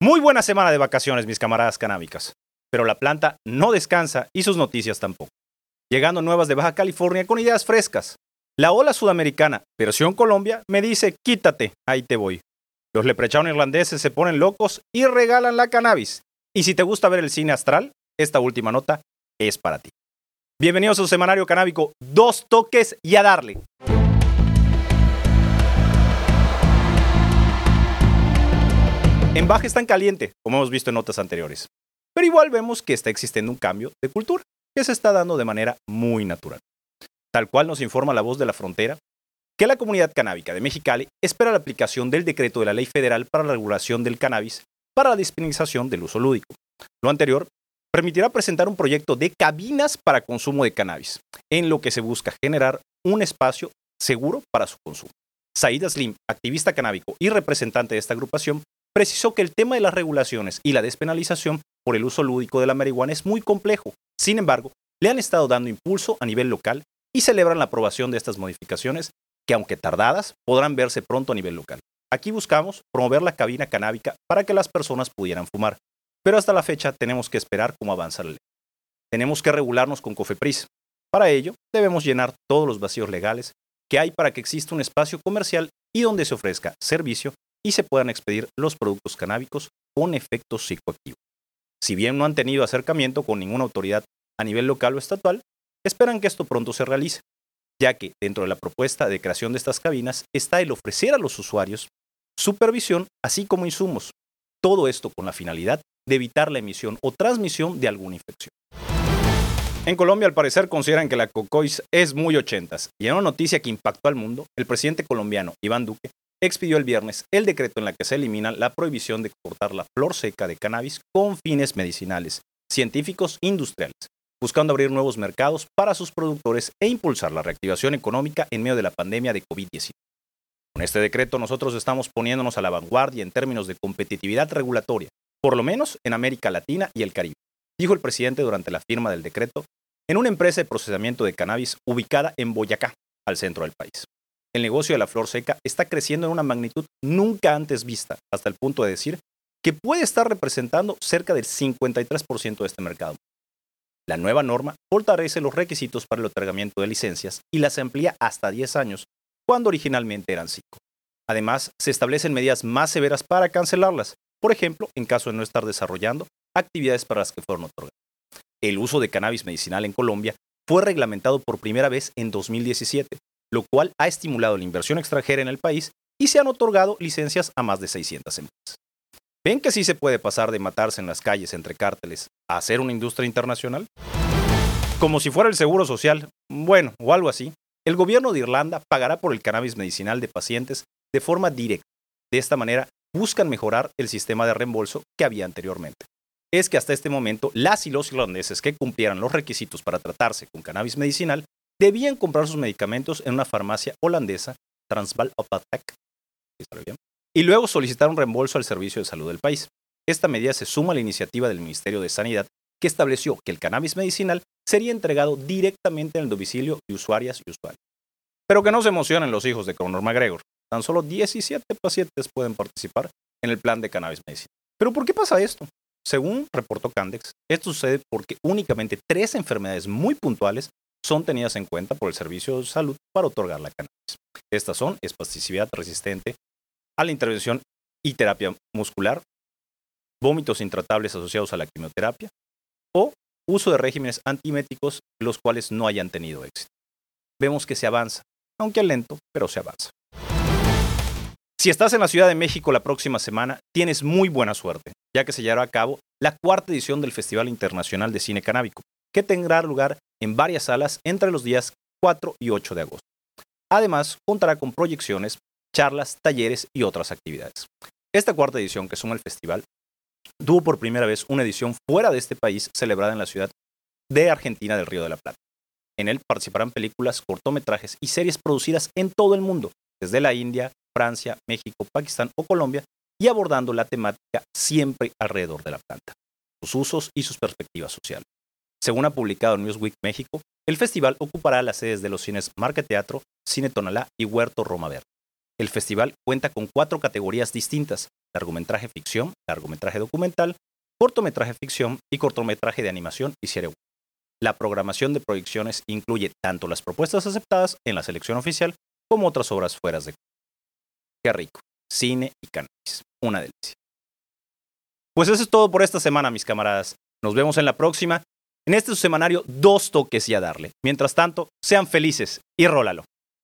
Muy buena semana de vacaciones, mis camaradas canábicas. Pero la planta no descansa y sus noticias tampoco. Llegando nuevas de Baja California con ideas frescas. La ola sudamericana, versión Colombia, me dice, quítate, ahí te voy. Los leprechauns irlandeses se ponen locos y regalan la cannabis. Y si te gusta ver el cine astral, esta última nota es para ti. Bienvenidos a su semanario canábico, dos toques y a darle. En Baja está en caliente, como hemos visto en notas anteriores. Pero igual vemos que está existiendo un cambio de cultura que se está dando de manera muy natural. Tal cual nos informa la voz de la frontera, que la comunidad canábica de Mexicali espera la aplicación del decreto de la Ley Federal para la Regulación del Cannabis para la despenalización del uso lúdico. Lo anterior permitirá presentar un proyecto de cabinas para consumo de cannabis, en lo que se busca generar un espacio seguro para su consumo. Saida Slim, activista canábico y representante de esta agrupación, precisó que el tema de las regulaciones y la despenalización por el uso lúdico de la marihuana es muy complejo. Sin embargo, le han estado dando impulso a nivel local y celebran la aprobación de estas modificaciones que, aunque tardadas, podrán verse pronto a nivel local. Aquí buscamos promover la cabina canábica para que las personas pudieran fumar, pero hasta la fecha tenemos que esperar cómo avanza la ley. Tenemos que regularnos con COFEPRIS. Para ello, debemos llenar todos los vacíos legales que hay para que exista un espacio comercial y donde se ofrezca servicio y se puedan expedir los productos canábicos con efectos psicoactivos. Si bien no han tenido acercamiento con ninguna autoridad a nivel local o estatal, esperan que esto pronto se realice, ya que dentro de la propuesta de creación de estas cabinas está el ofrecer a los usuarios supervisión así como insumos, todo esto con la finalidad de evitar la emisión o transmisión de alguna infección. En Colombia, al parecer, consideran que la cocois es muy ochentas, y en una noticia que impactó al mundo, el presidente colombiano Iván Duque expidió el viernes el decreto en la que se elimina la prohibición de exportar la flor seca de cannabis con fines medicinales, científicos industriales, buscando abrir nuevos mercados para sus productores e impulsar la reactivación económica en medio de la pandemia de COVID-19. Con este decreto nosotros estamos poniéndonos a la vanguardia en términos de competitividad regulatoria, por lo menos en América Latina y el Caribe, dijo el presidente durante la firma del decreto en una empresa de procesamiento de cannabis ubicada en Boyacá, al centro del país el negocio de la flor seca está creciendo en una magnitud nunca antes vista, hasta el punto de decir que puede estar representando cerca del 53% de este mercado. La nueva norma fortalece los requisitos para el otorgamiento de licencias y las amplía hasta 10 años, cuando originalmente eran 5. Además, se establecen medidas más severas para cancelarlas, por ejemplo, en caso de no estar desarrollando actividades para las que fueron otorgadas. El uso de cannabis medicinal en Colombia fue reglamentado por primera vez en 2017 lo cual ha estimulado la inversión extranjera en el país y se han otorgado licencias a más de 600 empresas. ¿Ven que sí se puede pasar de matarse en las calles entre cárteles a hacer una industria internacional? Como si fuera el seguro social, bueno, o algo así, el gobierno de Irlanda pagará por el cannabis medicinal de pacientes de forma directa. De esta manera, buscan mejorar el sistema de reembolso que había anteriormente. Es que hasta este momento, las y los irlandeses que cumplieran los requisitos para tratarse con cannabis medicinal debían comprar sus medicamentos en una farmacia holandesa, Transvaal Apothek, y luego solicitar un reembolso al Servicio de Salud del país. Esta medida se suma a la iniciativa del Ministerio de Sanidad que estableció que el cannabis medicinal sería entregado directamente en el domicilio de usuarias y usuarios. Pero que no se emocionen los hijos de Conor McGregor. Tan solo 17 pacientes pueden participar en el plan de cannabis medicinal. ¿Pero por qué pasa esto? Según reportó Candex, esto sucede porque únicamente tres enfermedades muy puntuales son tenidas en cuenta por el Servicio de Salud para otorgar la cannabis. Estas son espasticidad resistente a la intervención y terapia muscular, vómitos intratables asociados a la quimioterapia o uso de regímenes antiméticos los cuales no hayan tenido éxito. Vemos que se avanza, aunque lento, pero se avanza. Si estás en la Ciudad de México la próxima semana, tienes muy buena suerte, ya que se llevará a cabo la cuarta edición del Festival Internacional de Cine Canábico, que tendrá lugar en varias salas entre los días 4 y 8 de agosto. Además, contará con proyecciones, charlas, talleres y otras actividades. Esta cuarta edición, que suma el festival, tuvo por primera vez una edición fuera de este país celebrada en la ciudad de Argentina del Río de la Plata. En él participarán películas, cortometrajes y series producidas en todo el mundo, desde la India, Francia, México, Pakistán o Colombia, y abordando la temática siempre alrededor de la planta, sus usos y sus perspectivas sociales. Según ha publicado Newsweek México, el festival ocupará las sedes de los cines Marca Teatro, Cine Tonalá y Huerto Roma Verde. El festival cuenta con cuatro categorías distintas, largometraje ficción, largometraje documental, cortometraje ficción y cortometraje de animación y serie web. La programación de proyecciones incluye tanto las propuestas aceptadas en la selección oficial como otras obras fuera de Qué rico. Cine y cannabis. Una delicia. Pues eso es todo por esta semana, mis camaradas. Nos vemos en la próxima. En este semanario, dos toques y a darle. Mientras tanto, sean felices y rólalo.